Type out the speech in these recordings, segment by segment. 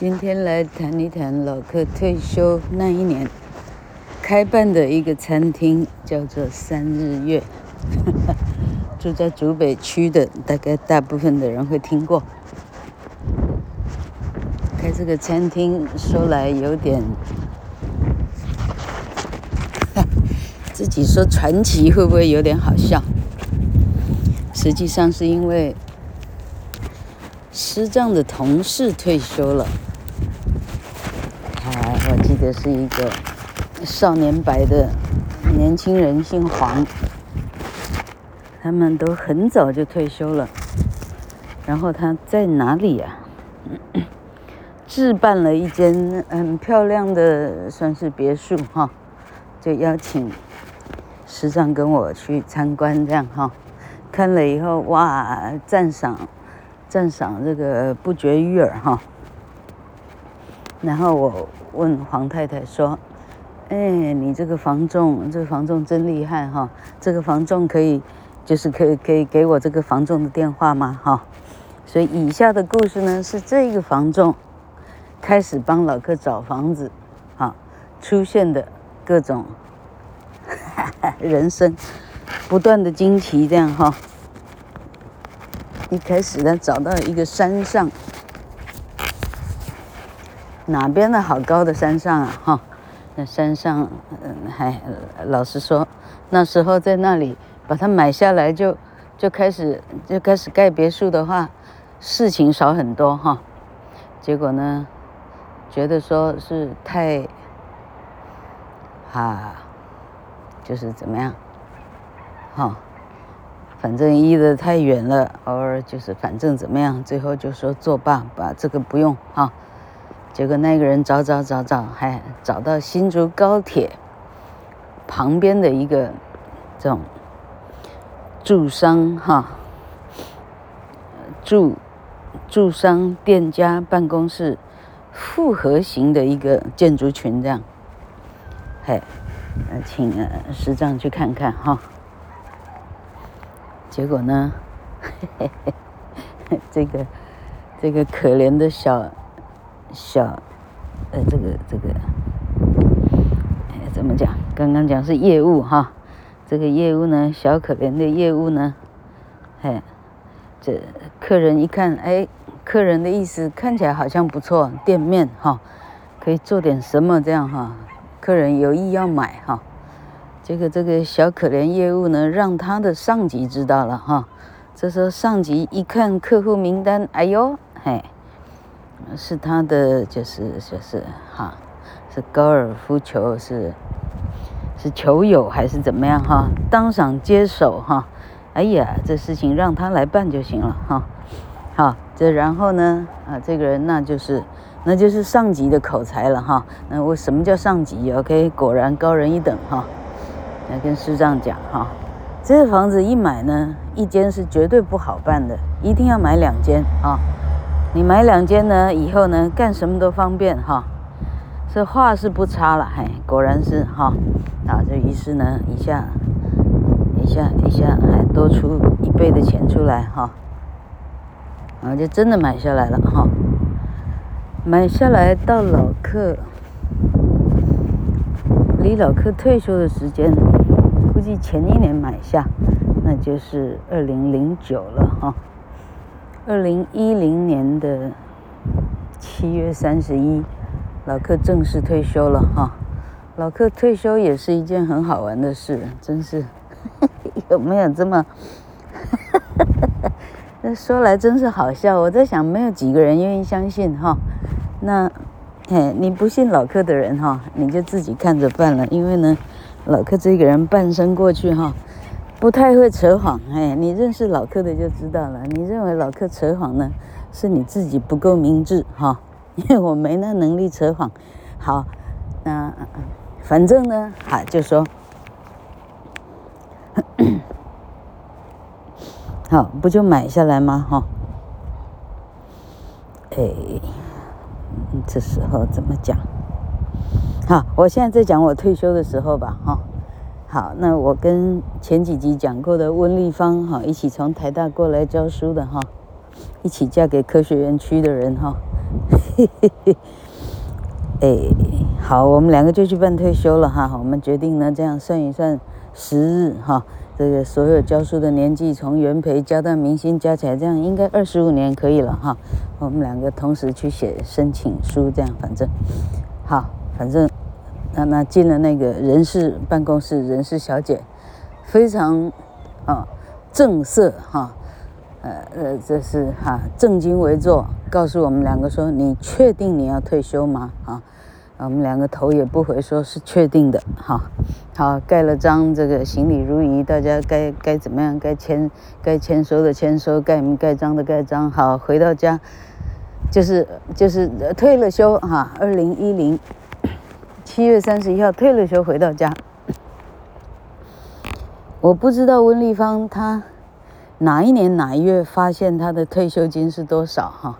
今天来谈一谈老克退休那一年开办的一个餐厅，叫做三日月。住在竹北区的，大概大部分的人会听过。开这个餐厅说来有点，自己说传奇会不会有点好笑？实际上是因为师丈的同事退休了。我记得是一个少年白的年轻人，姓黄，他们都很早就退休了。然后他在哪里呀？置办了一间很漂亮的，算是别墅哈，就邀请师丈跟我去参观，这样哈。看了以后，哇，赞赏，赞赏这个不绝于耳哈。然后我。问黄太太说：“哎，你这个房仲，这个房仲真厉害哈！这个房仲可以，就是可以可以给我这个房仲的电话吗？哈，所以以下的故事呢，是这个房仲开始帮老客找房子，哈，出现的各种哈 哈人生不断的惊奇，这样哈。一开始呢，找到一个山上。”哪边的好高的山上啊，哈，那山上，嗯，还老实说，那时候在那里把它买下来就，就开始就开始盖别墅的话，事情少很多哈。结果呢，觉得说是太，啊，就是怎么样，哈，反正移得太远了，偶尔就是反正怎么样，最后就说作罢，把这个不用哈。结果那个人找找找找，还找到新竹高铁旁边的一个这种住商哈，住住商店家办公室复合型的一个建筑群，这样，嘿，呃请呃师丈去看看哈。结果呢，嘿嘿嘿，这个这个可怜的小。小，呃，这个这个，哎，怎么讲？刚刚讲是业务哈，这个业务呢，小可怜的业务呢，嘿，这客人一看，哎，客人的意思看起来好像不错，店面哈，可以做点什么这样哈，客人有意要买哈，这个这个小可怜业务呢，让他的上级知道了哈，这时候上级一看客户名单，哎呦，嘿。是他的，就是就是哈，是高尔夫球，是是球友还是怎么样哈？当场接手哈，哎呀，这事情让他来办就行了哈。好，这然后呢啊，这个人那就是那就是上级的口才了哈。那我什么叫上级？OK，果然高人一等哈。来跟师丈讲哈，这个房子一买呢，一间是绝对不好办的，一定要买两间啊。你买两间呢，以后呢干什么都方便哈，这话是不差了，嘿，果然是哈，啊，这于是呢，一下，一下，一下还多出一倍的钱出来哈，啊，就真的买下来了哈，买下来到老克，离老克退休的时间，估计前一年买下，那就是二零零九了哈。二零一零年的七月三十一，老克正式退休了哈。老克退休也是一件很好玩的事，真是 有没有这么？那 说来真是好笑。我在想，没有几个人愿意相信哈。那，嘿，你不信老克的人哈，你就自己看着办了。因为呢，老克这个人半生过去哈。不太会扯谎，哎，你认识老客的就知道了。你认为老客扯谎呢，是你自己不够明智哈，因为我没那能力扯谎。好，那反正呢，哈，就说，好，不就买下来吗？哈，哎，这时候怎么讲？好，我现在在讲我退休的时候吧，哈。好，那我跟前几集讲过的温丽芳哈，一起从台大过来教书的哈，一起嫁给科学园区的人哈，嘿嘿嘿。哎，好，我们两个就去办退休了哈。我们决定呢，这样算一算时日哈，这个所有教书的年纪，从元培教到明星加起来，这样应该二十五年可以了哈。我们两个同时去写申请书，这样反正好，反正那那进了那个人事办公室，人事小姐非常啊正色哈，呃呃，这是哈正襟危坐，告诉我们两个说：“你确定你要退休吗？”啊。我们两个头也不回，说是确定的，哈，好盖了章，这个行礼如仪，大家该该怎么样，该签该签收的签收，盖名盖章的盖章，好，回到家，就是就是退了休哈，二零一零七月三十一号退了休回到家，我不知道温丽芳她哪一年哪一月发现她的退休金是多少哈，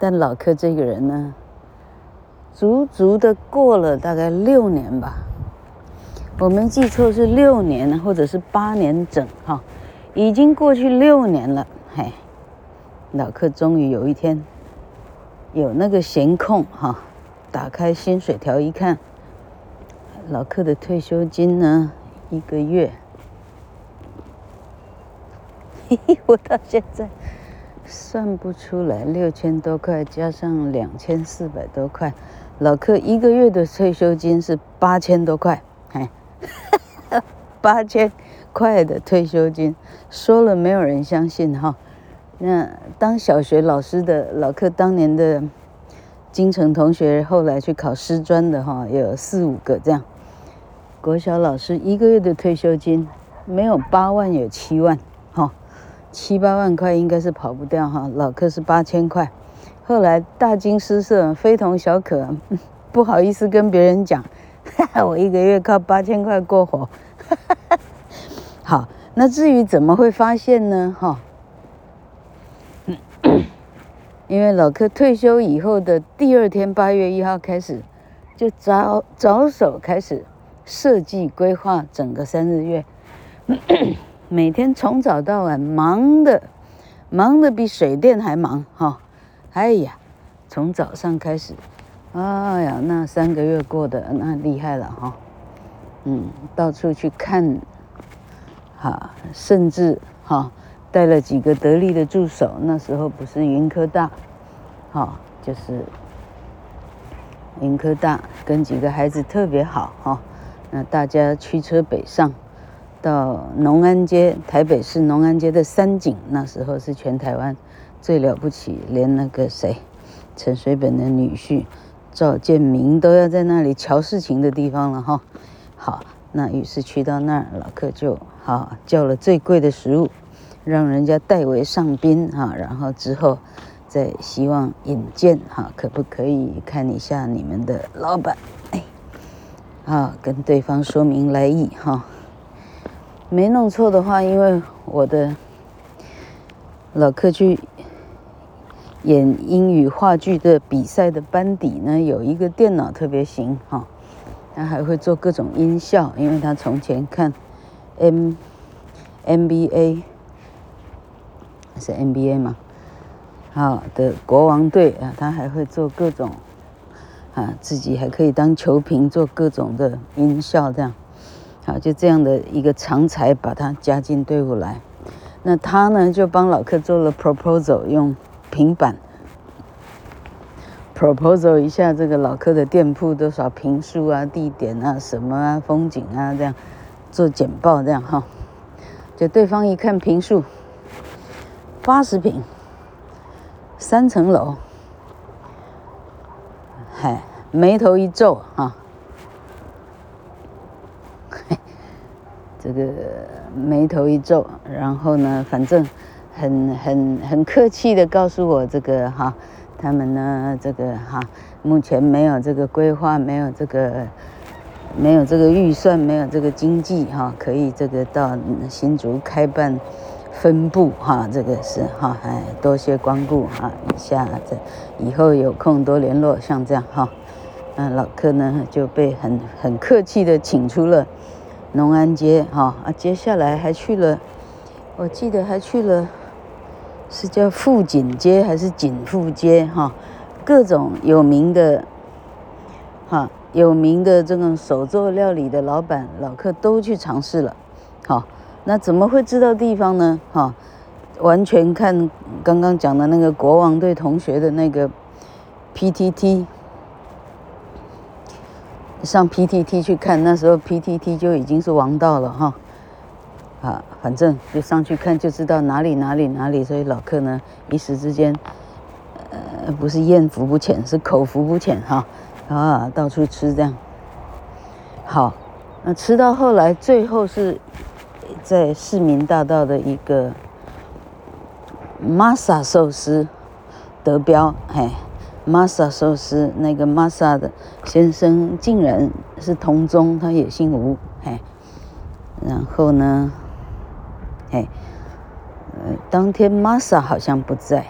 但老柯这个人呢？足足的过了大概六年吧，我没记错是六年或者是八年整哈，已经过去六年了。嘿，老柯终于有一天有那个闲空哈，打开薪水条一看，老克的退休金呢，一个月，嘿嘿，我到现在算不出来，六千多块加上两千四百多块。老克一个月的退休金是八千多块，哎，八千块的退休金，说了没有人相信哈。那当小学老师的老克当年的金城同学，后来去考师专的哈，有四五个这样。国小老师一个月的退休金没有八万，有七万，哈，七八万块应该是跑不掉哈。老柯是八千块。后来大惊失色，非同小可，不好意思跟别人讲，我一个月靠八千块过活。好，那至于怎么会发现呢？哈，因为老柯退休以后的第二天，八月一号开始，就着着手开始设计规划整个三日月，每天从早到晚忙的，忙的比水电还忙哈。哎呀，从早上开始，哎呀，那三个月过得那厉害了哈，嗯，到处去看，哈，甚至哈带了几个得力的助手。那时候不是云科大，哈，就是云科大跟几个孩子特别好哈，那大家驱车北上，到农安街，台北市农安街的三井，那时候是全台湾。最了不起，连那个谁，陈水扁的女婿赵建明都要在那里瞧事情的地方了哈。好，那于是去到那儿，老客就好叫了最贵的食物，让人家代为上宾哈，然后之后再希望引荐哈，可不可以看一下你们的老板？哎，啊，跟对方说明来意哈。没弄错的话，因为我的老客去。演英语话剧的比赛的班底呢，有一个电脑特别行哈，他还会做各种音效，因为他从前看 M NBA 是 NBA 嘛，好的国王队啊，他还会做各种啊，自己还可以当球评，做各种的音效这样，好，就这样的一个长才把他加进队伍来，那他呢就帮老柯做了 proposal 用。平板，proposal 一下这个老柯的店铺多少平数啊、地点啊、什么啊、风景啊，这样做简报这样哈。就对方一看坪数，八十平，三层楼，嗨，眉头一皱哈，这个眉头一皱，然后呢，反正。很很很客气的告诉我这个哈，他们呢这个哈，目前没有这个规划，没有这个没有这个预算，没有这个经济哈，可以这个到新竹开办分布哈，这个是哈，哎，多谢光顾哈，一下子以后有空多联络，像这样哈，嗯，老柯呢就被很很客气的请出了农安街哈啊，接下来还去了，我记得还去了。是叫富锦街还是锦富街哈？各种有名的，哈，有名的这种手作料理的老板老客都去尝试了，好，那怎么会知道地方呢？哈，完全看刚刚讲的那个国王对同学的那个 PTT，上 PTT 去看，那时候 PTT 就已经是王道了哈。啊，反正就上去看就知道哪里哪里哪里，所以老客呢一时之间，呃，不是艳福不浅，是口福不浅哈，啊，到处吃这样。好，那吃到后来，最后是在市民大道的一个 Masa 寿司得标，哎，Masa 寿司那个 Masa 的先生竟然是同宗，他也姓吴，哎，然后呢？哎，呃，当天玛莎好像不在，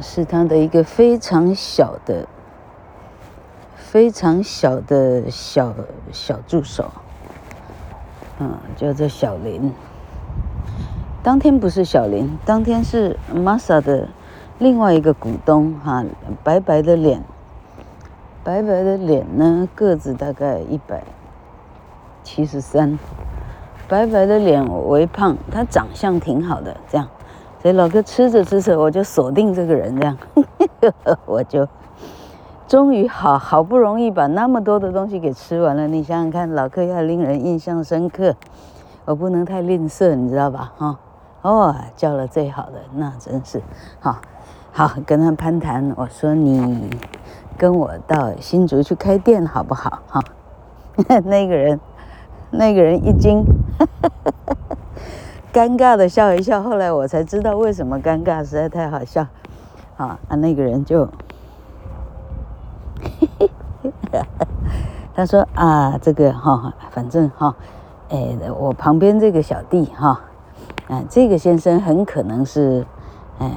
是他的一个非常小的、非常小的小小助手，嗯，叫做小林。当天不是小林，当天是玛莎的另外一个股东哈，白白的脸，白白的脸呢，个子大概一百七十三。白白的脸，微胖，他长相挺好的，这样，所以老哥吃着吃着，我就锁定这个人，这样，我就终于好好不容易把那么多的东西给吃完了。你想想看，老客要令人印象深刻，我不能太吝啬，你知道吧？哈，哦，叫了最好的，那真是好，好跟他攀谈。我说你跟我到新竹去开店好不好？哈，那个人。那个人一惊，尴尬的笑一笑。后来我才知道为什么尴尬，实在太好笑。啊，那个人就，他说啊，这个哈，反正哈，哎，我旁边这个小弟哈，啊，这个先生很可能是，哎，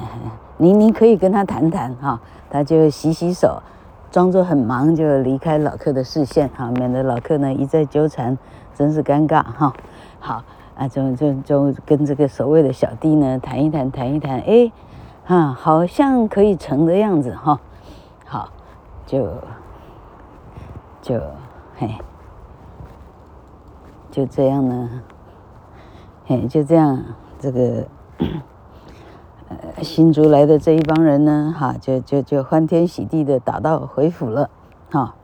你你可以跟他谈谈哈，他就洗洗手，装作很忙就离开老客的视线哈，免得老客呢一再纠缠。真是尴尬哈，好啊，就就就跟这个所谓的小弟呢谈一谈，谈一谈，哎，哈，好像可以成的样子哈，就就嘿，就这样呢，嘿，就这样，这个呃新竹来的这一帮人呢，哈，就就就欢天喜地的打道回府了，哈，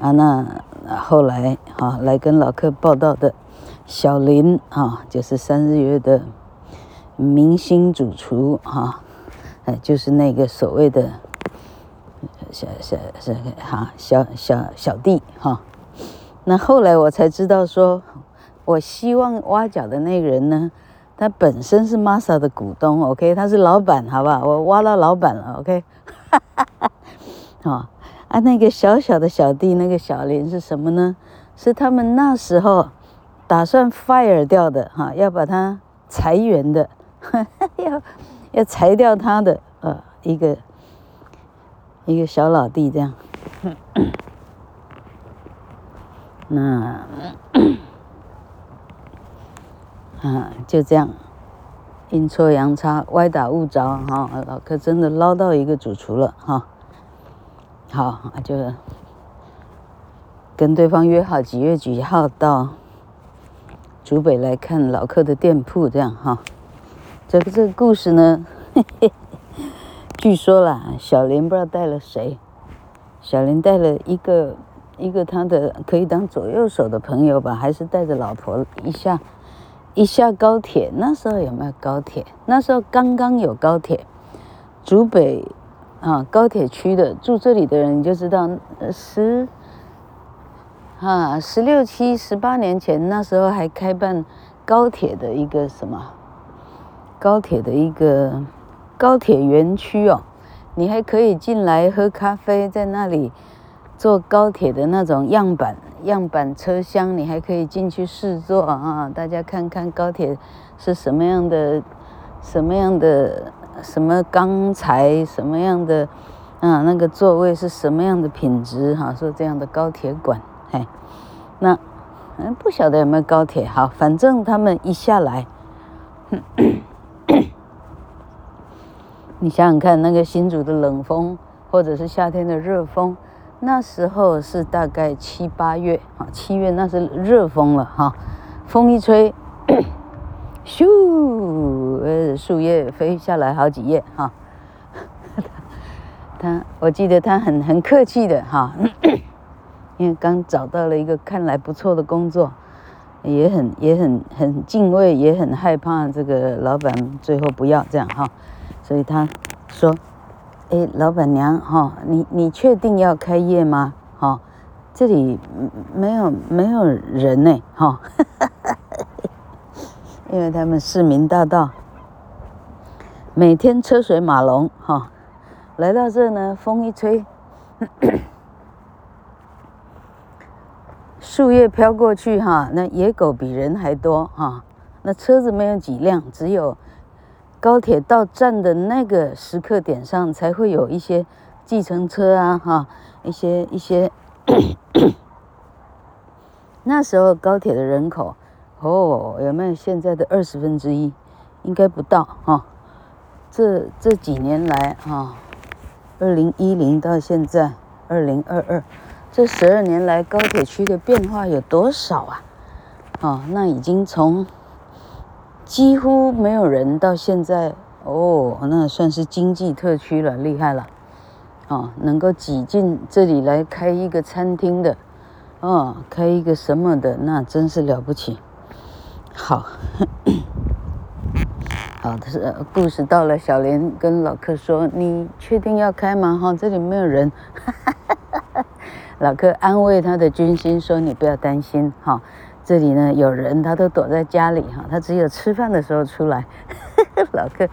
啊那。后来啊，来跟老客报道的小林啊，就是三日月的明星主厨哈，哎，就是那个所谓的小小小哈小小小弟哈。那后来我才知道说，我希望挖角的那个人呢，他本身是 Masa 的股东，OK，他是老板，好不好？我挖到老板了，OK，哈哈哈，好。啊，那个小小的小弟，那个小林是什么呢？是他们那时候打算 fire 掉的哈，要把他裁员的，要要裁掉他的呃一个一个小老弟这样。那 啊就这样阴错阳差，歪打误着哈，老客真的捞到一个主厨了哈。好，就跟对方约好几月几号到竹北来看老客的店铺，这样哈。这个这个故事呢，嘿嘿，据说啦，小林不知道带了谁，小林带了一个一个他的可以当左右手的朋友吧，还是带着老婆一下一下高铁。那时候有没有高铁？那时候刚刚有高铁，竹北。啊，高铁区的住这里的人，你就知道，十，啊，十六七、十八年前，那时候还开办高铁的一个什么，高铁的一个高铁园区哦，你还可以进来喝咖啡，在那里坐高铁的那种样板样板车厢，你还可以进去试坐啊，大家看看高铁是什么样的，什么样的。什么钢材，什么样的，啊，那个座位是什么样的品质？哈，说这样的高铁馆，嘿，那，嗯，不晓得有没有高铁？好，反正他们一下来，你想想看，那个新竹的冷风，或者是夏天的热风，那时候是大概七八月啊，七月那是热风了哈，风一吹，咻，呃，树叶飞下来好几叶哈。他，我记得他很很客气的哈，因为刚找到了一个看来不错的工作，也很也很很敬畏，也很害怕这个老板最后不要这样哈，所以他说：“哎，老板娘哈，你你确定要开业吗？哈，这里没有没有人呢哈，因为他们市民大道每天车水马龙哈。”来到这呢，风一吹，树叶飘过去哈，那野狗比人还多哈，那车子没有几辆，只有高铁到站的那个时刻点上才会有一些计程车啊哈，一些一些，那时候高铁的人口哦，有没有现在的二十分之一？应该不到哈，这这几年来哈。二零一零到现在二零二二，这十二年来高铁区的变化有多少啊？哦，那已经从几乎没有人到现在哦，那算是经济特区了，厉害了。哦，能够挤进这里来开一个餐厅的，哦，开一个什么的，那真是了不起。好。好的是故事到了，小莲跟老客说：“你确定要开吗？哈，这里没有人。”老客安慰他的军心说：“你不要担心，哈，这里呢有人，他都躲在家里，哈，他只有吃饭的时候出来。”老客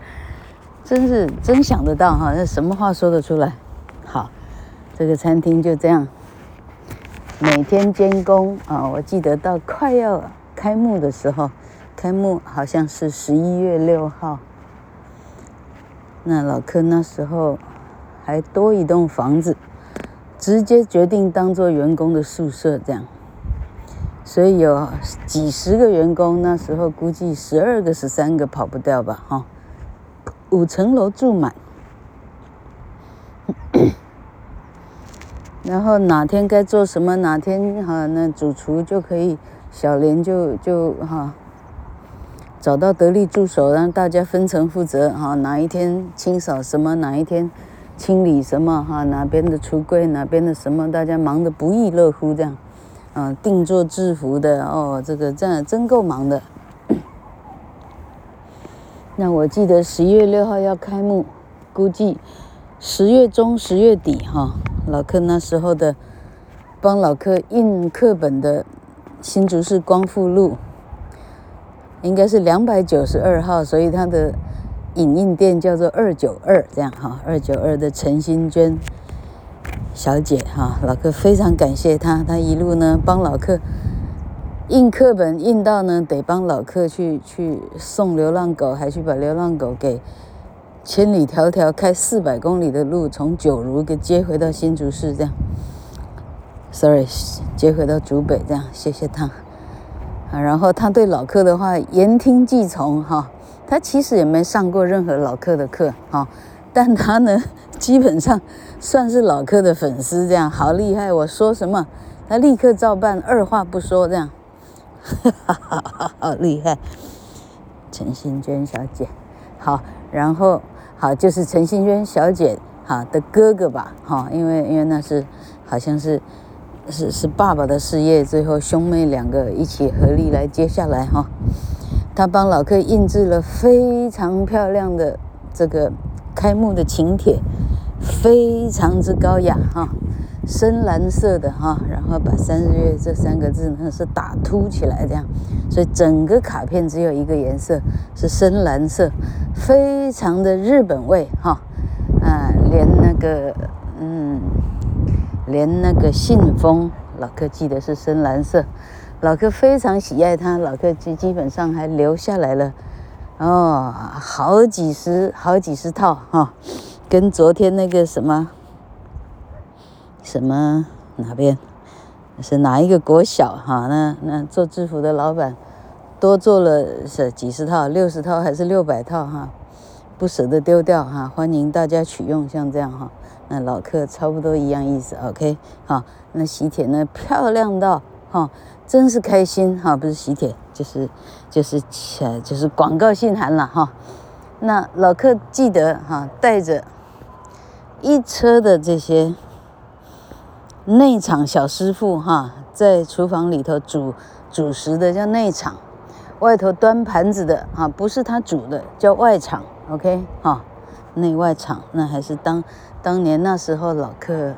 真是真想得到，哈，那什么话说得出来？好，这个餐厅就这样，每天监工啊，我记得到快要开幕的时候。开幕好像是十一月六号，那老柯那时候还多一栋房子，直接决定当做员工的宿舍这样，所以有几十个员工，那时候估计十二个、十三个跑不掉吧，哈，五层楼住满，然后哪天该做什么，哪天哈那主厨就可以，小莲就就哈。找到得力助手，让大家分层负责哈，哪一天清扫什么，哪一天清理什么哈，哪边的橱柜，哪边的什么，大家忙得不亦乐乎这样，定做制服的哦，这个这样真够忙的。那我记得十一月六号要开幕，估计十月中、十月底哈，老客那时候的帮老客印课本的新竹市光复路。应该是两百九十二号，所以他的影印店叫做二九二，这样哈，二九二的陈新娟小姐哈，老客非常感谢她，她一路呢帮老客印课本，印到呢得帮老客去去送流浪狗，还去把流浪狗给千里迢迢开四百公里的路从九如给接回到新竹市这样，sorry，接回到竹北这样，谢谢她。啊，然后他对老客的话言听计从哈，他其实也没上过任何老客的课哈，但他呢基本上算是老客的粉丝，这样好厉害，我说什么他立刻照办，二话不说这样，好 厉害，陈新娟小姐，好，然后好就是陈新娟小姐哈的哥哥吧哈，因为因为那是好像是。是是爸爸的事业，最后兄妹两个一起合力来接下来哈。他帮老客印制了非常漂亮的这个开幕的请帖，非常之高雅哈，深蓝色的哈，然后把三日月这三个字呢是打凸起来这样，所以整个卡片只有一个颜色是深蓝色，非常的日本味哈，啊，连那个嗯。连那个信封，老客记得是深蓝色，老客非常喜爱它，老客基基本上还留下来了，哦，好几十好几十套哈、跟昨天那个什么什么哪边？是哪一个国小哈、那那做制服的老板多做了是几十套，六十套还是六百套哈，不舍得丢掉哈，欢迎大家取用，像这样哈，那老客差不多一样意思，OK，好，那喜帖呢漂亮到哈，真是开心哈，不是喜帖，就是就是呃就是广告信函了哈，那老客记得哈，带着一车的这些内场小师傅哈，在厨房里头煮煮食的叫内场。外头端盘子的啊，不是他煮的，叫外场，OK 哈，内外场，那还是当当年那时候老客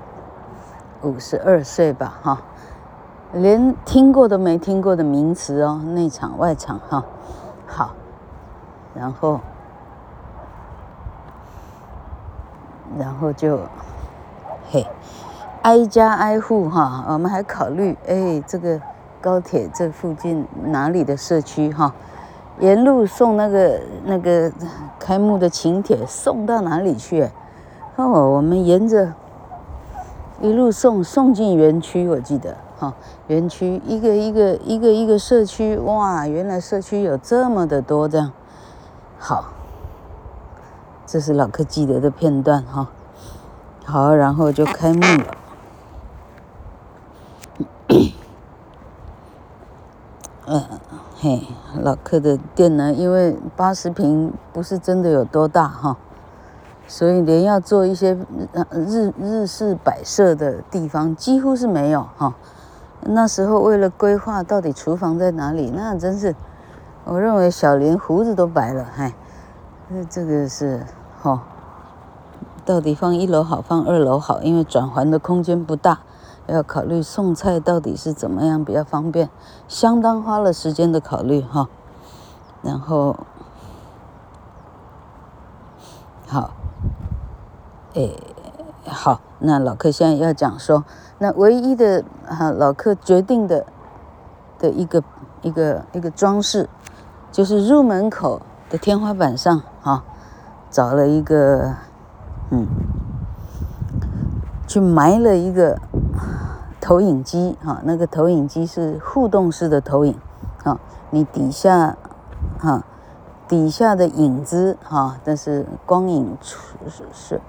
五十二岁吧哈，连听过都没听过的名词哦，内场外场哈，好，然后然后就嘿，挨家挨户哈，我们还考虑哎这个。高铁这附近哪里的社区哈，沿路送那个那个开幕的请帖送到哪里去？哦，我们沿着一路送送进园区，我记得哈，园区一个一个一个一个社区，哇，原来社区有这么的多这样。好，这是老客记得的片段哈。好，然后就开幕了。嗯，嘿，老客的店呢，因为八十平不是真的有多大哈，所以连要做一些日日式摆设的地方几乎是没有哈。那时候为了规划到底厨房在哪里，那真是，我认为小林胡子都白了，嗨，那这个是哈，到底放一楼好，放二楼好，因为转环的空间不大。要考虑送菜到底是怎么样比较方便，相当花了时间的考虑哈。然后，好，哎，好，那老客现在要讲说，那唯一的哈老客决定的的一个一个一个装饰，就是入门口的天花板上哈，找了一个嗯，去埋了一个。投影机哈，那个投影机是互动式的投影，啊，你底下，哈，底下的影子哈，但是光影触是是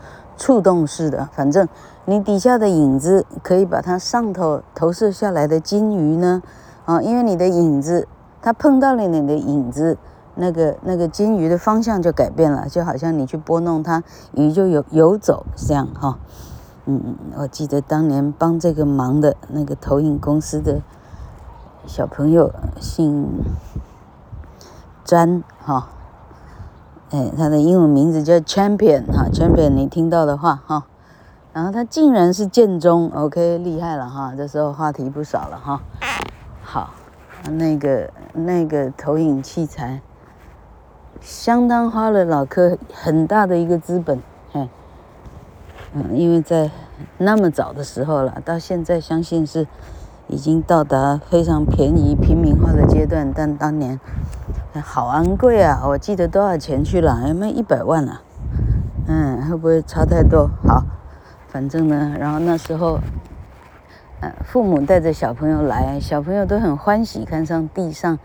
触动式的，反正你底下的影子可以把它上头投射下来的金鱼呢，啊，因为你的影子它碰到了你的影子，那个那个金鱼的方向就改变了，就好像你去拨弄它，鱼就游游走这样哈。嗯嗯，我记得当年帮这个忙的那个投影公司的小朋友姓詹哈，哎，他的英文名字叫 Champion 哈，Champion 你听到的话哈，然后他竟然是建中，OK 厉害了哈，这时候话题不少了哈。好，那个那个投影器材相当花了老客很大的一个资本，嘿。嗯，因为在那么早的时候了，到现在相信是已经到达非常便宜平民化的阶段，但当年好昂贵啊！我记得多少钱去了？有没有一百万啊？嗯，会不会差太多？好，反正呢，然后那时候，呃，父母带着小朋友来，小朋友都很欢喜，看上地上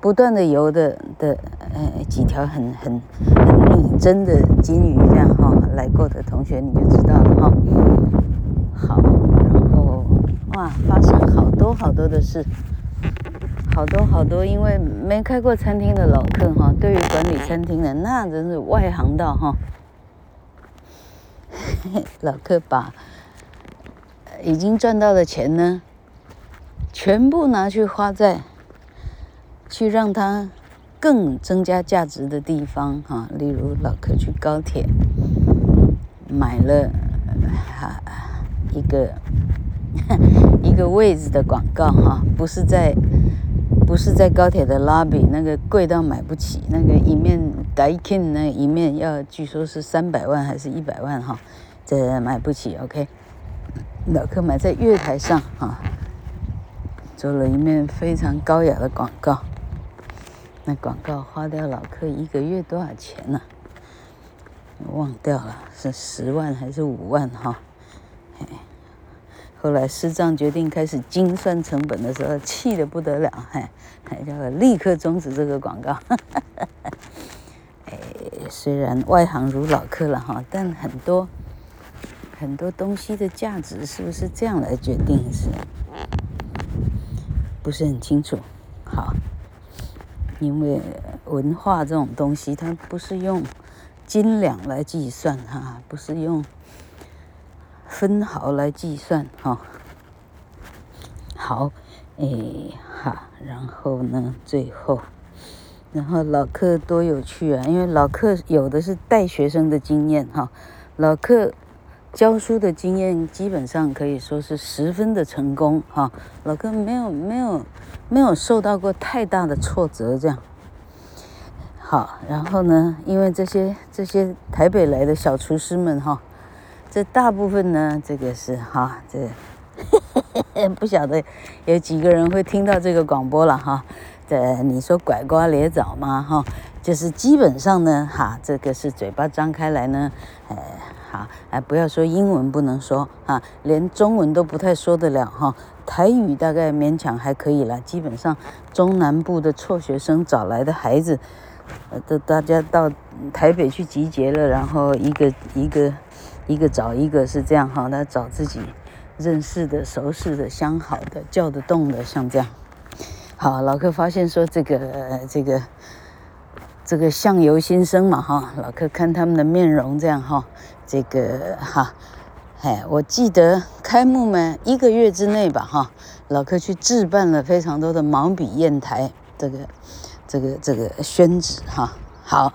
不断的游的的呃几条很很很拟真的金鱼这样哈。来过的同学你就知道了哈。好，然后哇，发生好多好多的事，好多好多，因为没开过餐厅的老客哈，对于管理餐厅的那真是外行道哈。老客把已经赚到的钱呢，全部拿去花在去让它更增加价值的地方哈，例如老客去高铁。买了哈一个 一个位置的广告哈，不是在不是在高铁的 lobby，那个贵到买不起，那个一面 d a k i n 那一面要据说是三百万还是一百万哈，这买不起 OK。老客买在月台上哈，做了一面非常高雅的广告，那广告花掉老客一个月多少钱呢？忘掉了是十万还是五万哈？嘿后来师丈决定开始精算成本的时候，气得不得了，嘿，还叫我立刻终止这个广告。哎，虽然外行如老客了哈，但很多很多东西的价值是不是这样来决定是，不是很清楚。好，因为文化这种东西，它不是用斤两来计算哈，不是用分毫来计算哈。好，哎哈，然后呢，最后。然后老客多有趣啊！因为老客有的是带学生的经验哈，老客教书的经验基本上可以说是十分的成功哈。老客没有没有没有受到过太大的挫折这样。好，然后呢，因为这些这些台北来的小厨师们哈，这大部分呢，这个是哈，这个、不晓得有几个人会听到这个广播了哈。这，你说拐瓜裂枣吗？哈，就是基本上呢，哈，这个是嘴巴张开来呢，呃，好，哎，不要说英文不能说，哈，连中文都不太说得了，哈，台语大概勉强还可以了。基本上中南部的辍学生找来的孩子，呃，都大家到台北去集结了，然后一个一个一个找一个是这样哈，他找自己认识的、熟识的、相好的、叫得动的，像这样。好，老客发现说这个这个这个相由心生嘛哈，老客看他们的面容这样哈，这个哈，哎，我记得开幕嘛一个月之内吧哈，老客去置办了非常多的毛笔砚台，这个这个这个宣纸哈，好，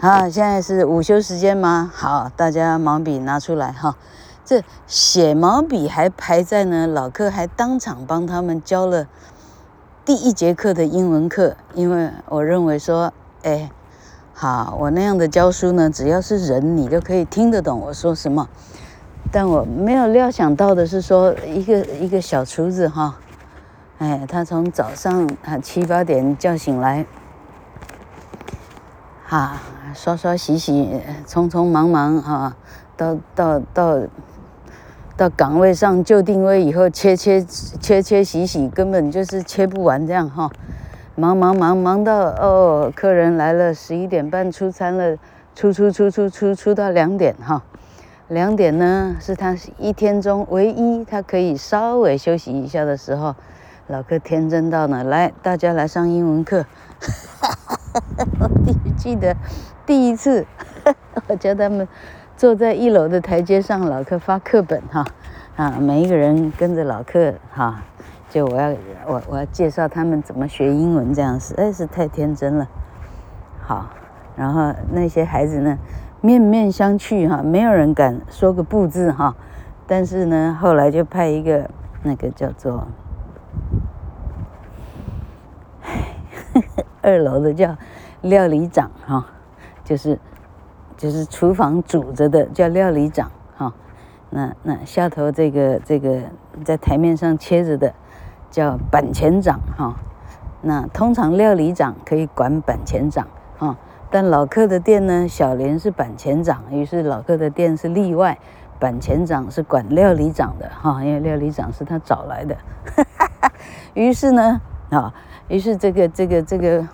好，现在是午休时间吗？好，大家毛笔拿出来哈，这写毛笔还排在呢，老客还当场帮他们教了。第一节课的英文课，因为我认为说，哎，好，我那样的教书呢，只要是人，你就可以听得懂我说什么。但我没有料想到的是说，一个一个小厨子哈，哎，他从早上啊七八点叫醒来，哈，刷刷洗洗，匆匆忙忙哈，到到到。到岗位上就定位以后，切切切切洗洗，根本就是切不完这样哈，忙忙忙忙到哦，客人来了，十一点半出餐了，出出出出出出到两点哈，两点呢是他一天中唯一他可以稍微休息一下的时候，老客天真到呢，来大家来上英文课，我记得第一次 我教他们。坐在一楼的台阶上，老客发课本哈，啊，每一个人跟着老客哈，就我要我我要介绍他们怎么学英文这样子，哎，是太天真了。好，然后那些孩子呢，面面相觑哈，没有人敢说个不字哈。但是呢，后来就派一个那个叫做 二楼的叫料理长哈，就是。就是厨房煮着的叫料理长哈，那那下头这个这个在台面上切着的叫板前长哈，那通常料理长可以管板前长哈，但老客的店呢，小莲是板前长，于是老客的店是例外，板前长是管料理长的哈，因为料理长是他找来的，哈 哈于是呢啊，于是这个这个。这个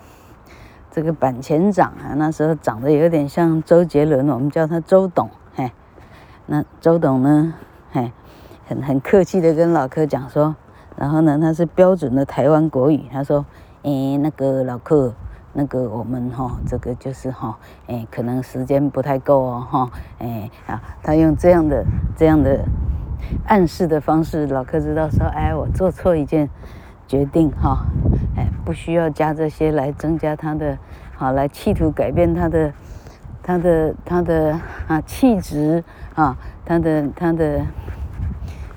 这个板前长啊，那时候长得有点像周杰伦，我们叫他周董，嘿，那周董呢，嘿，很很客气的跟老客讲说，然后呢，他是标准的台湾国语，他说，诶，那个老客，那个我们哈，这个就是哈，诶，可能时间不太够哦，哈，诶，啊，他用这样的这样的暗示的方式，老客知道说，哎，我做错一件决定哈。哎，不需要加这些来增加他的，好来企图改变他的，他的他的啊气质啊，他的他的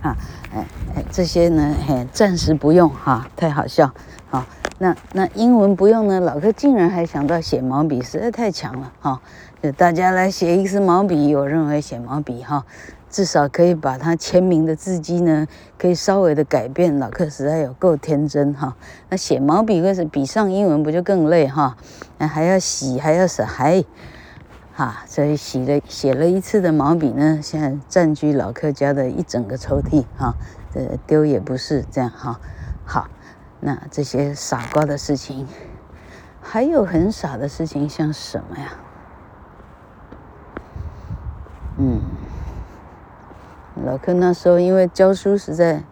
啊哎哎这些呢，嘿暂时不用哈、太好笑啊。那那英文不用呢，老客竟然还想到写毛笔，实在太强了哈、就大家来写一支毛笔，我认为写毛笔哈。至少可以把他签名的字迹呢，可以稍微的改变。老客实在有够天真哈！那写毛笔或是比上英文不就更累哈？那还要洗，还要洗，还哈，所以洗了写了一次的毛笔呢，现在占据老客家的一整个抽屉哈。这丢也不是这样哈。好，那这些傻瓜的事情，还有很傻的事情，像什么呀？嗯，老柯那时候因为教书实在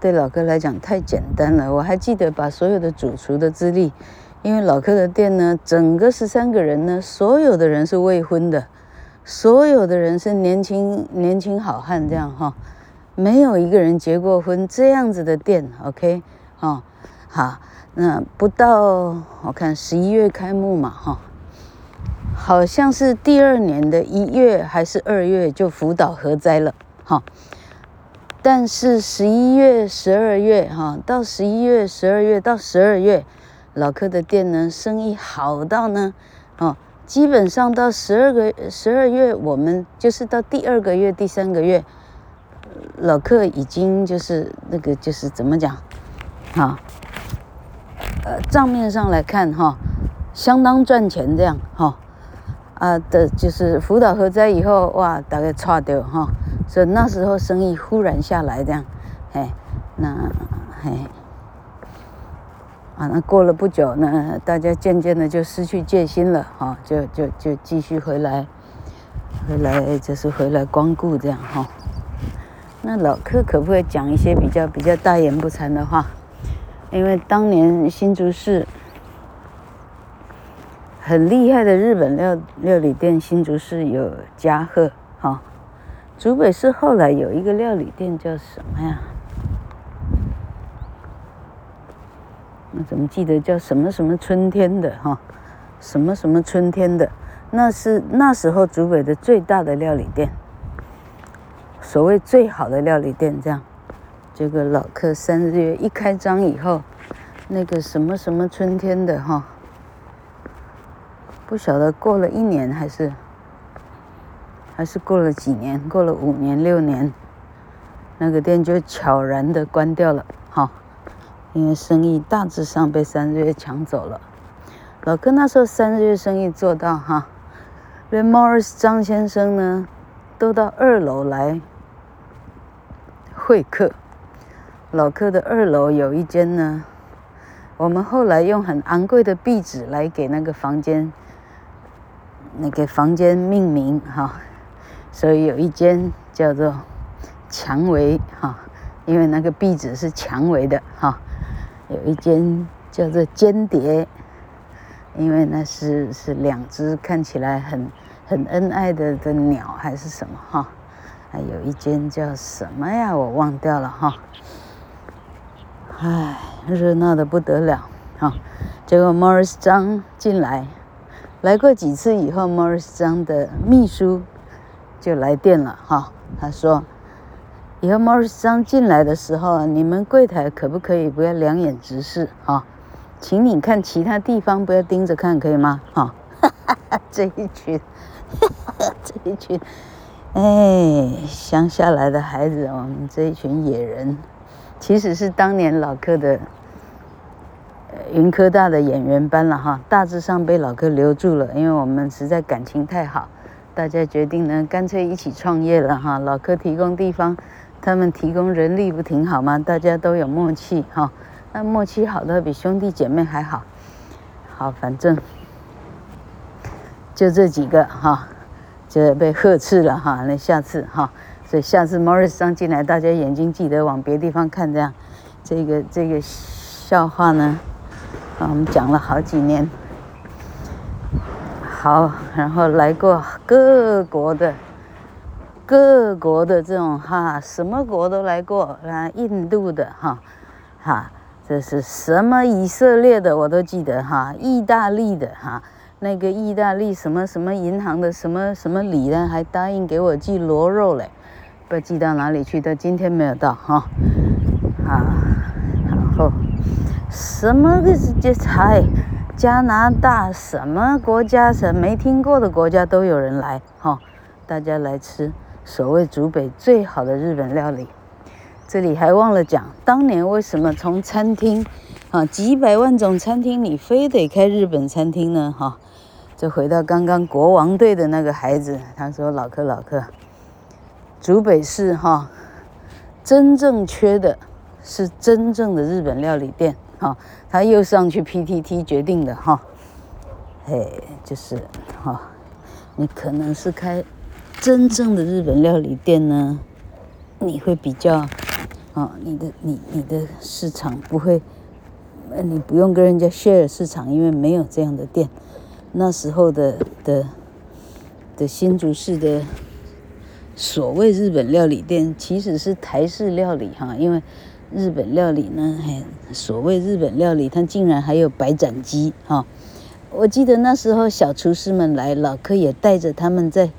对老柯来讲太简单了，我还记得把所有的主厨的资历，因为老柯的店呢，整个十三个人呢，所有的人是未婚的，所有的人是年轻年轻好汉这样哈，没有一个人结过婚这样子的店，OK，哈，好，那不到我看十一月开幕嘛哈。好像是第二年的一月还是二月就福岛核灾了，哈。但是十一月、十二月，哈，到十一月、十二月到十二月，老柯的店呢，生意好到呢，哦，基本上到十二个十二月，我们就是到第二个月、第三个月，老柯已经就是那个就是怎么讲，哈，呃，账面上来看，哈，相当赚钱这样，哈。啊的，就是福岛核灾以后，哇，大概差掉哈，所以那时候生意忽然下来这样，嘿，那嘿，啊，那过了不久呢，大家渐渐的就失去戒心了哈，就就就继续回来，回来就是回来光顾这样哈。那老柯可不可以讲一些比较比较大言不惭的话？因为当年新竹市。很厉害的日本料料理店，新竹市有加贺，哈，竹北市后来有一个料理店叫什么呀？我怎么记得叫什么什么春天的哈？什么什么春天的？那是那时候竹北的最大的料理店，所谓最好的料理店，这样。这个老客三日月一开张以后，那个什么什么春天的哈？不晓得过了一年还是还是过了几年，过了五年六年，那个店就悄然的关掉了，哈，因为生意大致上被三日月抢走了。老柯那时候三日月生意做到哈，连 Morris 张先生呢都到二楼来会客。老客的二楼有一间呢，我们后来用很昂贵的壁纸来给那个房间。那个房间命名哈，所以有一间叫做蔷薇哈，因为那个壁纸是蔷薇的哈。有一间叫做间谍，因为那是是两只看起来很很恩爱的的鸟还是什么哈。还有一间叫什么呀？我忘掉了哈。唉，热闹的不得了哈。结果 Morris 张进来。来过几次以后，Morris 张的秘书就来电了哈。他说：“以后 Morris 张进来的时候，你们柜台可不可以不要两眼直视哈？请你看其他地方，不要盯着看，可以吗？哈，哈哈，这一群，哈哈，这一群，哎，乡下来的孩子，我们这一群野人，其实是当年老客的。”云科大的演员班了哈，大致上被老柯留住了，因为我们实在感情太好，大家决定呢，干脆一起创业了哈。老柯提供地方，他们提供人力，不挺好吗？大家都有默契哈，那默契好的比兄弟姐妹还好。好，反正就这几个哈，就被呵斥了哈。那下次哈，所以下次 Morris 上进来，大家眼睛记得往别地方看，这样，这个这个笑话呢。啊，我们讲了好几年，好，然后来过各国的，各国的这种哈，什么国都来过啊，印度的哈，哈，这是什么以色列的我都记得哈，意大利的哈，那个意大利什么什么银行的什么什么礼呢，还答应给我寄螺肉嘞，不知道寄到哪里去，到今天没有到哈，啊，然后。什么个这才加拿大什么国家什么没听过的国家都有人来哈、大家来吃所谓竹北最好的日本料理。这里还忘了讲，当年为什么从餐厅啊几百万种餐厅里非得开日本餐厅呢？哈、哦，就回到刚刚国王队的那个孩子，他说老客老客，竹北市哈、真正缺的是真正的日本料理店。哈，他又上去 PTT 决定的哈，哎，就是哈，你可能是开真正的日本料理店呢，你会比较，啊、哦，你的你你的市场不会，你不用跟人家 share 市场，因为没有这样的店。那时候的的的新竹市的所谓日本料理店，其实是台式料理哈，因为日本料理呢，嘿，所谓日本料理，它竟然还有白斩鸡哈。我记得那时候小厨师们来，老柯也带着他们在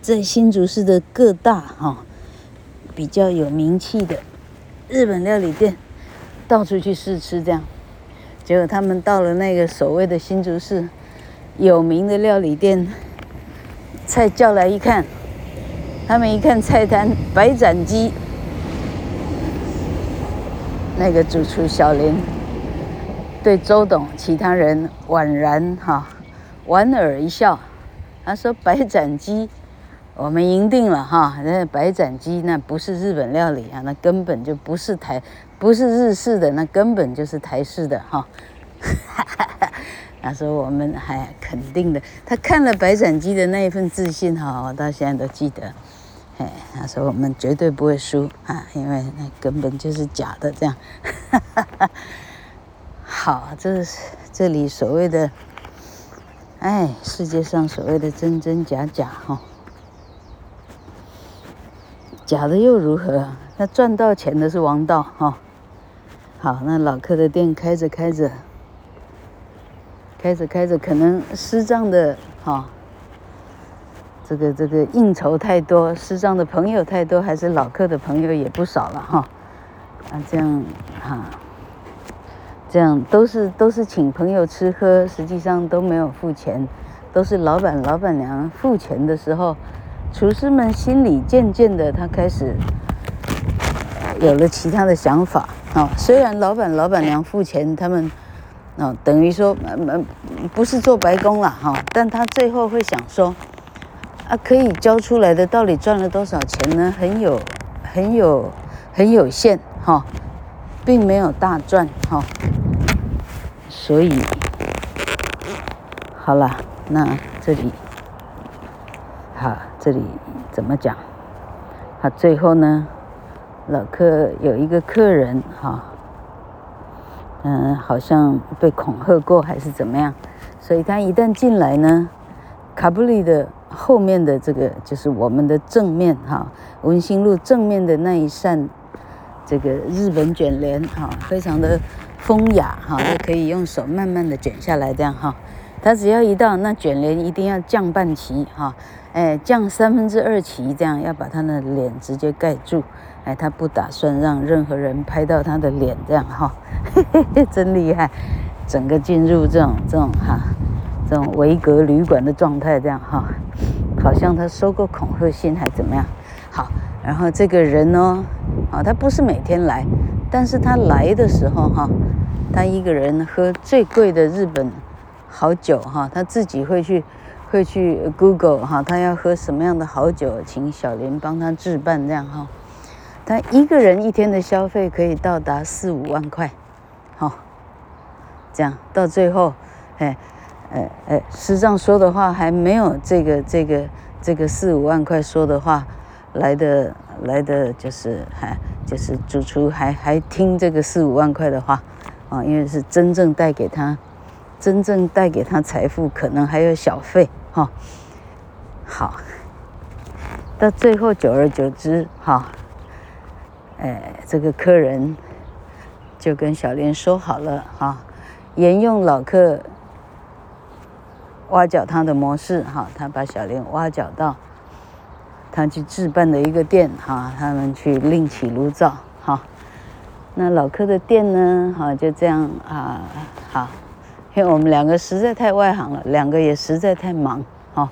在新竹市的各大哈比较有名气的日本料理店到处去试吃，这样，结果他们到了那个所谓的新竹市。有名的料理店，菜叫来一看，他们一看菜单，白斩鸡，那个主厨小林对周董其他人宛然哈莞尔一笑，他说：“白斩鸡，我们赢定了哈！那白斩鸡那不是日本料理啊，那根本就不是台，不是日式的，那根本就是台式的哈。”他说：“我们还肯定的，他看了白斩鸡的那一份自信哈，我到现在都记得。哎，他说我们绝对不会输啊，因为那根本就是假的。这样，好，这是这里所谓的，哎，世界上所谓的真真假假哈，假的又如何？那赚到钱的是王道哈。好，那老客的店开着开着。”开着开着，可能师长的哈、哦，这个这个应酬太多，师长的朋友太多，还是老客的朋友也不少了哈。啊，这样哈，这样都是都是请朋友吃喝，实际上都没有付钱，都是老板老板娘付钱的时候，厨师们心里渐渐的他开始有了其他的想法啊、虽然老板老板娘付钱，他们。哦，等于说，嗯嗯，不是做白工了哈，但他最后会想说，啊，可以交出来的到底赚了多少钱呢？很有，很有，很有限哈，并没有大赚哈，所以，好了，那这里，好，这里怎么讲？好，最后呢，老客有一个客人哈。嗯，好像被恐吓过还是怎么样，所以他一旦进来呢，卡布里的后面的这个就是我们的正面哈，文心路正面的那一扇这个日本卷帘哈，非常的风雅哈，就可以用手慢慢的卷下来这样哈。他只要一到那卷帘一定要降半旗哈，哎，降三分之二旗这样，要把他的脸直接盖住。哎，他不打算让任何人拍到他的脸，这样哈，真厉害，整个进入这种这种哈，这种维格旅馆的状态，这样哈，好像他收过恐吓信还怎么样？好，然后这个人呢，啊，他不是每天来，但是他来的时候哈，他一个人喝最贵的日本好酒哈，他自己会去会去 Google 哈，他要喝什么样的好酒，请小林帮他置办这样哈。他一个人一天的消费可以到达四五万块，好、这样到最后，哎，哎哎，师长说的话还没有这个这个这个四五万块说的话来的来的就是还就是主厨还还听这个四五万块的话啊、因为是真正带给他真正带给他财富，可能还有小费哈、好，到最后久而久之，哈、哎，这个客人就跟小莲说好了哈，沿用老客挖角他的模式哈，他把小莲挖角到他去置办的一个店哈，他们去另起炉灶哈。那老客的店呢，哈就这样啊，好，因为我们两个实在太外行了，两个也实在太忙哈。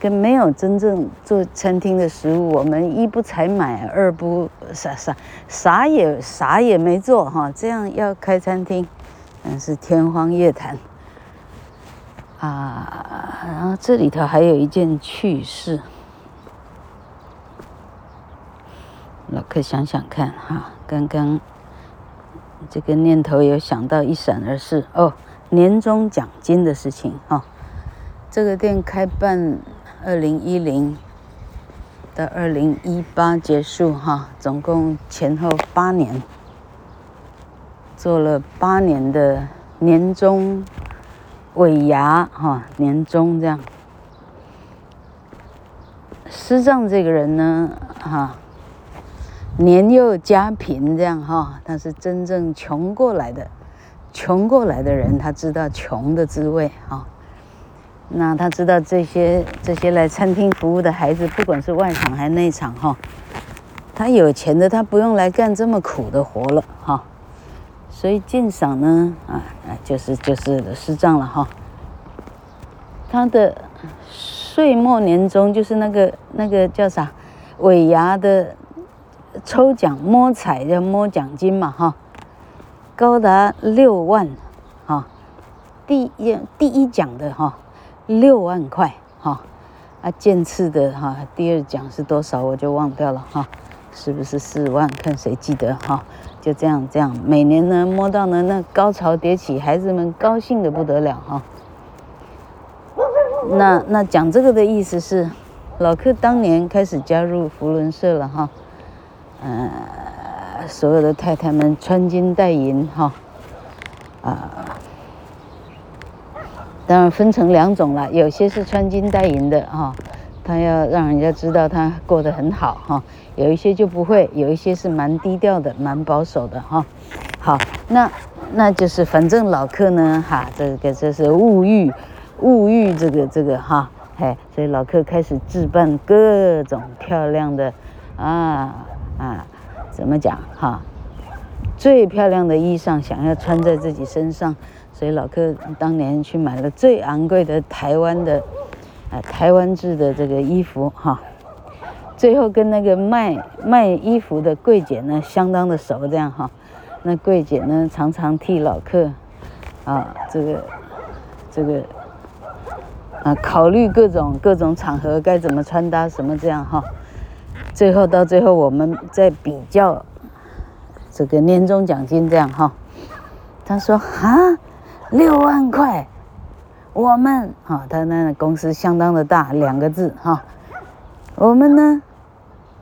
跟没有真正做餐厅的食物，我们一不采买，二不啥啥啥也啥也没做哈。这样要开餐厅，嗯，是天方夜谭啊。然后这里头还有一件趣事，老客想想看哈，刚刚这个念头有想到一闪而逝哦，年终奖金的事情哈。这个店开办。二零一零到二零一八结束哈，总共前后八年，做了八年的年终尾牙哈，年终这样。师丈这个人呢，哈，年幼家贫这样哈，他是真正穷过来的，穷过来的人，他知道穷的滋味哈。那他知道这些这些来餐厅服务的孩子，不管是外场还是内场哈，他有钱的他不用来干这么苦的活了哈，所以鉴赏呢啊啊，就是就是师丈了哈。他的岁末年终就是那个那个叫啥尾牙的抽奖摸彩叫摸奖金嘛哈，高达六万哈，第一第一奖的哈。六万块哈，啊，渐次的哈，第二奖是多少我就忘掉了哈，是不是四万？看谁记得哈，就这样这样，每年呢摸到呢那高潮迭起，孩子们高兴的不得了哈。那那讲这个的意思是，老克当年开始加入福伦社了哈，呃，所有的太太们穿金戴银哈，啊。当然分成两种了，有些是穿金戴银的哈，他要让人家知道他过得很好哈；有一些就不会，有一些是蛮低调的、蛮保守的哈。好，那那就是反正老客呢哈，这个这是物欲，物欲这个这个哈，嘿，所以老客开始置办各种漂亮的啊啊，怎么讲哈？最漂亮的衣裳想要穿在自己身上。所以老客当年去买了最昂贵的台湾的，台湾制的这个衣服哈，最后跟那个卖卖衣服的柜姐呢相当的熟，这样哈，那柜姐呢常常替老客，啊，这个这个啊考虑各种各种场合该怎么穿搭什么这样哈，最后到最后我们再比较这个年终奖金这样哈，他说啊。六万块，我们哈，他那公司相当的大，两个字哈。我们呢，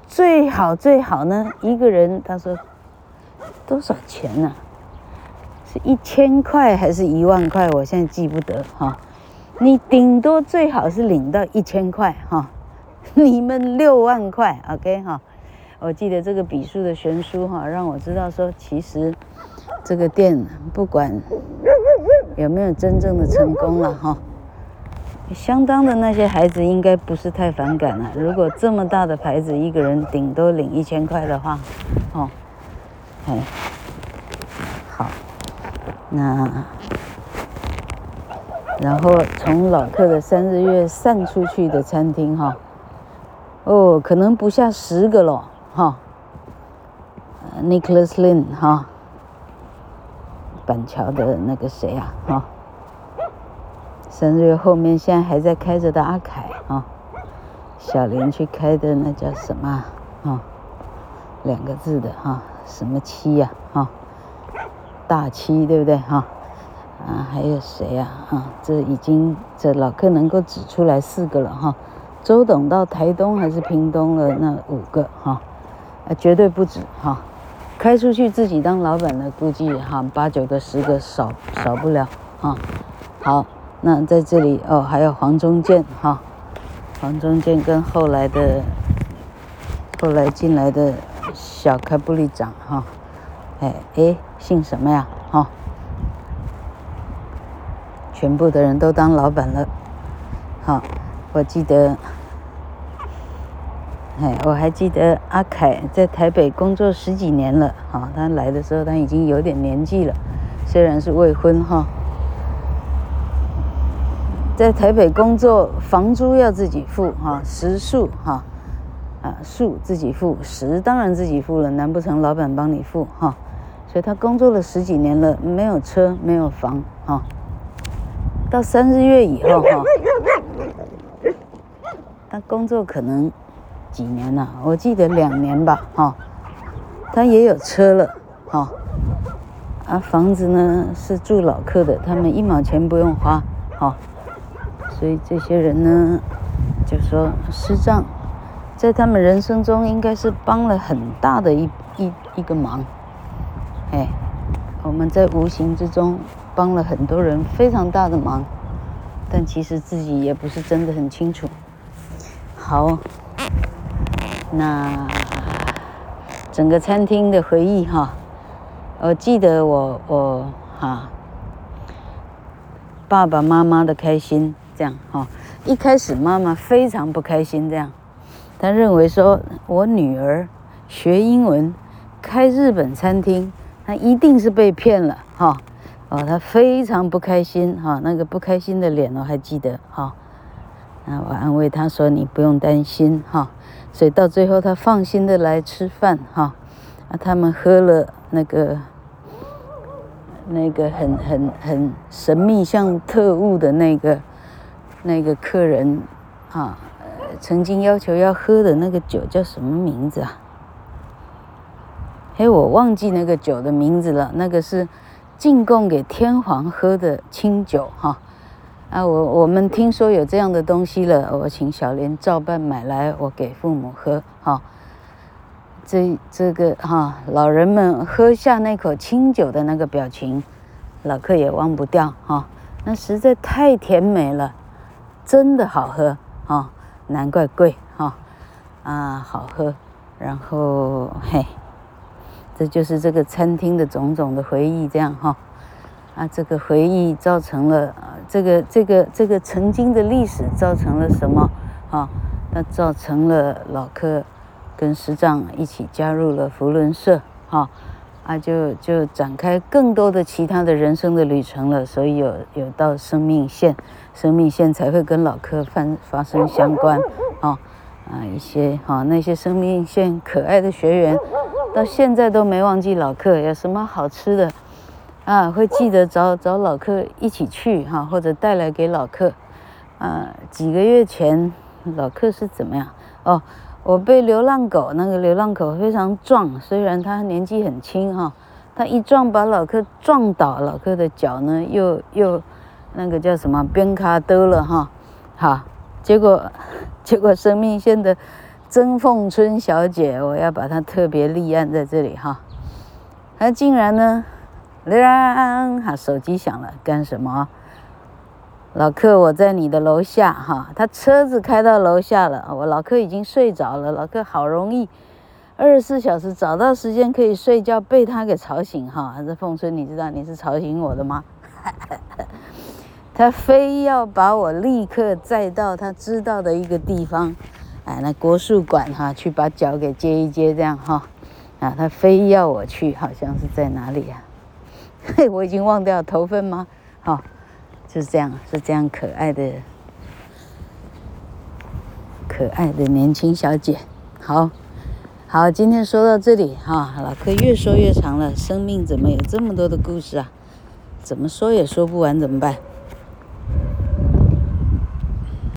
最好最好呢，一个人他说多少钱呢？是一千块还是一万块？我现在记不得哈。你顶多最好是领到一千块哈，你们六万块，OK 哈。我记得这个笔数的悬殊哈，让我知道说，其实这个店不管。有没有真正的成功了哈？相当的那些孩子应该不是太反感了。如果这么大的牌子，一个人顶多领一千块的话，哦，哎，好，那然后从老客的三日月散出去的餐厅哈，哦，可能不下十个了哈。Nicholas Lin 哈。板桥的那个谁啊？哈，三日后面现在还在开着的阿凯啊，小林去开的那叫什么啊？两个字的哈，什么七呀？哈，大七对不对？哈，啊，还有谁呀？啊，这已经这老客能够指出来四个了哈。周董到台东还是屏东了那五个哈，啊，绝对不止哈。开出去自己当老板的，估计哈八九个十个少少不了哈。好，那在这里哦，还有黄忠健哈，黄忠健跟后来的后来进来的小开布里长哈，哎哎，姓什么呀？哈，全部的人都当老板了。好，我记得。哎，我还记得阿凯在台北工作十几年了，哈，他来的时候他已经有点年纪了，虽然是未婚哈，在台北工作，房租要自己付哈，食宿哈，啊宿自己付，食当然自己付了，难不成老板帮你付哈？所以他工作了十几年了，没有车，没有房哈，到三日月以后哈，他工作可能。几年了？我记得两年吧，哈。他也有车了，哈。啊，房子呢是住老客的，他们一毛钱不用花，哈。所以这些人呢，就说师丈在他们人生中应该是帮了很大的一一一个忙，哎，我们在无形之中帮了很多人非常大的忙，但其实自己也不是真的很清楚。好，那整个餐厅的回忆哈，我记得我我哈爸爸妈妈的开心这样哈。一开始妈妈非常不开心，这样，她认为说我女儿学英文开日本餐厅，她一定是被骗了哈，哦，她非常不开心哈，那个不开心的脸我还记得哈，那我安慰她说你不用担心哈，所以到最后他放心的来吃饭哈，啊，他们喝了那个那个很很很神秘像特务的那个。那个客人，啊，曾经要求要喝的那个酒叫什么名字啊？嘿，我忘记那个酒的名字了。那个是进贡给天皇喝的清酒，哈。啊我我们听说有这样的东西了，我请小莲照办买来，我给父母喝，哈。这这个哈，老人们喝下那口清酒的那个表情，老客也忘不掉，哈。那实在太甜美了。真的好喝啊、哦，难怪贵哈、哦、啊，好喝。然后嘿，这就是这个餐厅的种种的回忆，这样哈、啊，这个回忆造成了啊，这个这个这个曾经的历史造成了什么啊？那、造成了老客跟师长一起加入了福伦社哈。哦啊，就就展开更多的其他的人生的旅程了，所以有有到生命线，生命线才会跟老客发发生相关，啊，啊一些哈、那些生命线可爱的学员，到现在都没忘记老客有什么好吃的，啊会记得找找老客一起去哈、或者带来给老客，啊几个月前老客是怎么样？哦？我被流浪狗，那个流浪狗非常壮，虽然它年纪很轻哈，它一撞把老客撞倒，老客的脚呢又又那个叫什么边卡兜了哈，好，结果 结果生命线的曾凤春小姐，我要把她特别立案在这里哈，她竟然呢，亮，哈手机响了，干什么？老客，我在你的楼下哈，他车子开到楼下了，我老客已经睡着了。老客好容易二十四小时找到时间可以睡觉，被他给吵醒哈。这凤春，你知道你是吵醒我的吗？他非要把我立刻载到他知道的一个地方，哎，那国术馆哈，去把脚给接一接，这样哈，啊，他非要我去，好像是在哪里呀？嘿，我已经忘掉头份吗？好。就是这样，是这样可爱的、可爱的年轻小姐。好，好，今天说到这里哈，老柯越说越长了。生命怎么有这么多的故事啊？怎么说也说不完，怎么办？